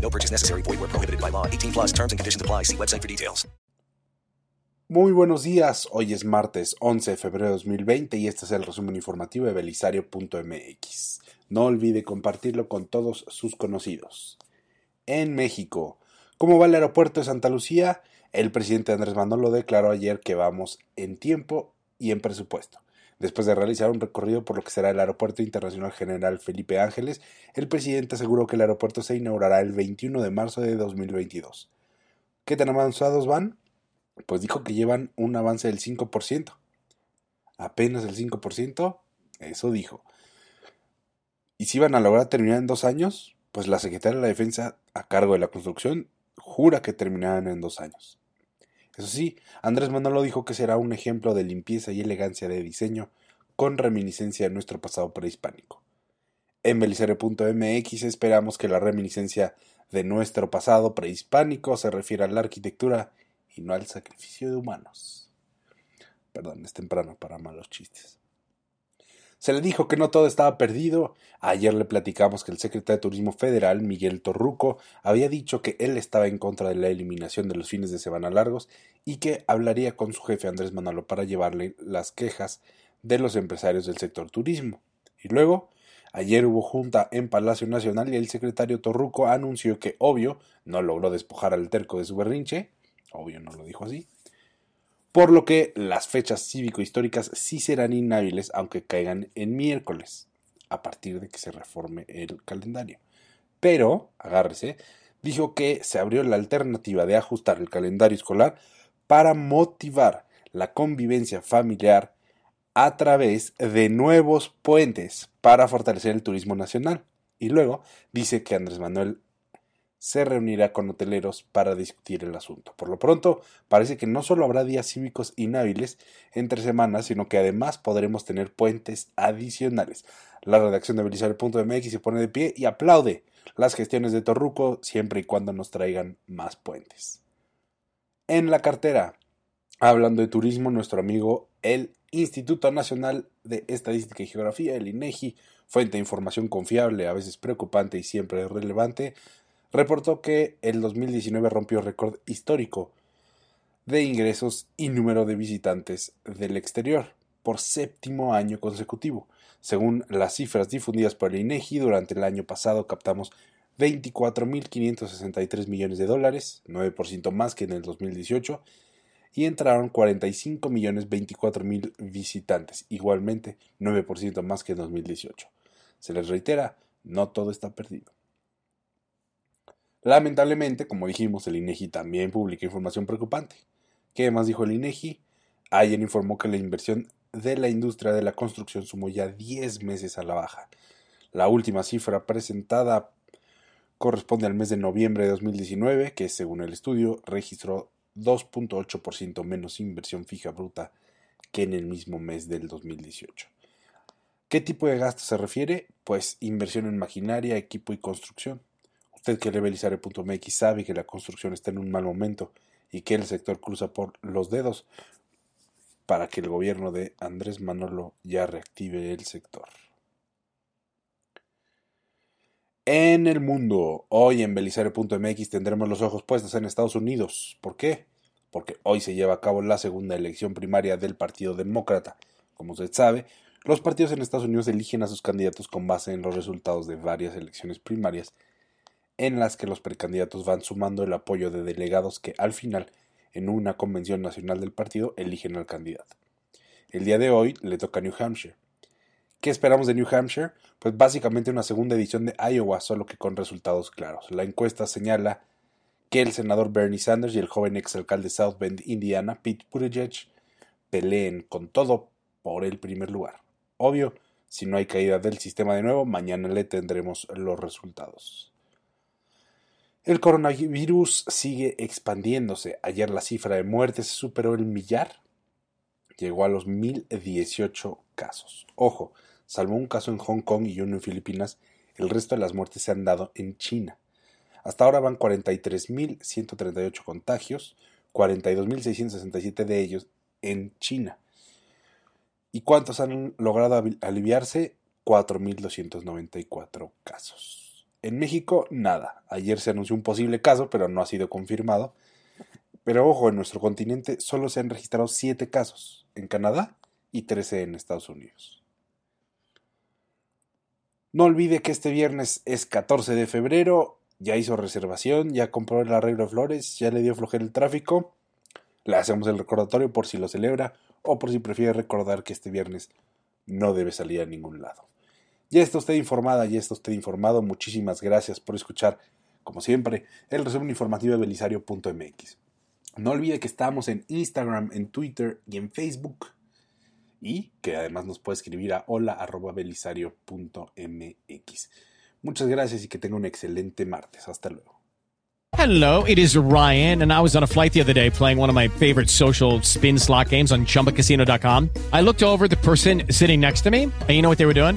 No purchase necessary. Void where prohibited by law. 18 plus terms and conditions apply. See website for details. Muy buenos días. Hoy es martes 11 de febrero de 2020 y este es el resumen informativo de belisario.mx. No olvide compartirlo con todos sus conocidos. En México, ¿cómo va el aeropuerto de Santa Lucía? El presidente Andrés Manuel lo declaró ayer que vamos en tiempo y en presupuesto. Después de realizar un recorrido por lo que será el Aeropuerto Internacional General Felipe Ángeles, el presidente aseguró que el aeropuerto se inaugurará el 21 de marzo de 2022. ¿Qué tan avanzados van? Pues dijo que llevan un avance del 5%. Apenas el 5%, eso dijo. ¿Y si van a lograr terminar en dos años? Pues la Secretaría de la Defensa, a cargo de la construcción, jura que terminarán en dos años. Eso sí, Andrés Manolo dijo que será un ejemplo de limpieza y elegancia de diseño, con reminiscencia de nuestro pasado prehispánico. En belicere.mx esperamos que la reminiscencia de nuestro pasado prehispánico se refiera a la arquitectura y no al sacrificio de humanos. Perdón, es temprano para malos chistes. Se le dijo que no todo estaba perdido. Ayer le platicamos que el secretario de Turismo Federal, Miguel Torruco, había dicho que él estaba en contra de la eliminación de los fines de semana largos y que hablaría con su jefe Andrés Manolo para llevarle las quejas de los empresarios del sector turismo. Y luego, ayer hubo junta en Palacio Nacional y el secretario Torruco anunció que, obvio, no logró despojar al terco de su berrinche, obvio no lo dijo así, por lo que las fechas cívico-históricas sí serán inhábiles aunque caigan en miércoles, a partir de que se reforme el calendario. Pero, agárrese, dijo que se abrió la alternativa de ajustar el calendario escolar para motivar la convivencia familiar a través de nuevos puentes para fortalecer el turismo nacional. Y luego dice que Andrés Manuel se reunirá con hoteleros para discutir el asunto. Por lo pronto, parece que no solo habrá días cívicos inhábiles entre semanas, sino que además podremos tener puentes adicionales. La redacción de Belisario.mx se pone de pie y aplaude las gestiones de Torruco siempre y cuando nos traigan más puentes. En la cartera, hablando de turismo, nuestro amigo el Instituto Nacional de Estadística y Geografía, el INEGI, fuente de información confiable, a veces preocupante y siempre relevante, reportó que el 2019 rompió récord histórico de ingresos y número de visitantes del exterior por séptimo año consecutivo. Según las cifras difundidas por el INEGI, durante el año pasado captamos 24.563 millones de dólares, 9% más que en el 2018, y entraron 45 millones 24 mil visitantes, igualmente 9% más que en 2018. Se les reitera, no todo está perdido. Lamentablemente, como dijimos, el INEGI también publica información preocupante. ¿Qué más dijo el INEGI? Ayer informó que la inversión de la industria de la construcción sumó ya 10 meses a la baja. La última cifra presentada corresponde al mes de noviembre de 2019, que según el estudio registró 2.8% menos inversión fija bruta que en el mismo mes del 2018. ¿Qué tipo de gasto se refiere? Pues inversión en maquinaria, equipo y construcción. Usted que lee Belisario.mx sabe que la construcción está en un mal momento y que el sector cruza por los dedos para que el gobierno de Andrés Manolo ya reactive el sector. En el mundo, hoy en Belisario.mx tendremos los ojos puestos en Estados Unidos. ¿Por qué? Porque hoy se lleva a cabo la segunda elección primaria del Partido Demócrata. Como usted sabe, los partidos en Estados Unidos eligen a sus candidatos con base en los resultados de varias elecciones primarias en las que los precandidatos van sumando el apoyo de delegados que al final en una convención nacional del partido eligen al candidato. El día de hoy le toca a New Hampshire. ¿Qué esperamos de New Hampshire? Pues básicamente una segunda edición de Iowa, solo que con resultados claros. La encuesta señala que el senador Bernie Sanders y el joven exalcalde de South Bend, Indiana, Pete Buttigieg, peleen con todo por el primer lugar. Obvio, si no hay caída del sistema de nuevo, mañana le tendremos los resultados. El coronavirus sigue expandiéndose. Ayer la cifra de muertes superó el millar. Llegó a los 1018 casos. Ojo, salvo un caso en Hong Kong y uno en Filipinas, el resto de las muertes se han dado en China. Hasta ahora van 43.138 contagios, 42.667 de ellos en China. ¿Y cuántos han logrado aliviarse? 4.294 casos. En México, nada. Ayer se anunció un posible caso, pero no ha sido confirmado. Pero ojo, en nuestro continente solo se han registrado 7 casos en Canadá y 13 en Estados Unidos. No olvide que este viernes es 14 de febrero ya hizo reservación, ya compró el arreglo de flores, ya le dio flojera el tráfico. Le hacemos el recordatorio por si lo celebra o por si prefiere recordar que este viernes no debe salir a ningún lado. Ya está usted informada, ya está usted informado. Muchísimas gracias por escuchar, como siempre, el resumen informativo de belisario.mx. No olvide que estamos en Instagram, en Twitter y en Facebook. Y que además nos puede escribir a hola.belisario.mx. Muchas gracias y que tenga un excelente martes. Hasta luego. Hello, it is Ryan, and I was on a flight the other day playing one of my favorite social spin slot games on chumbacasino.com. I looked over the person sitting next to me, and you know what they were doing?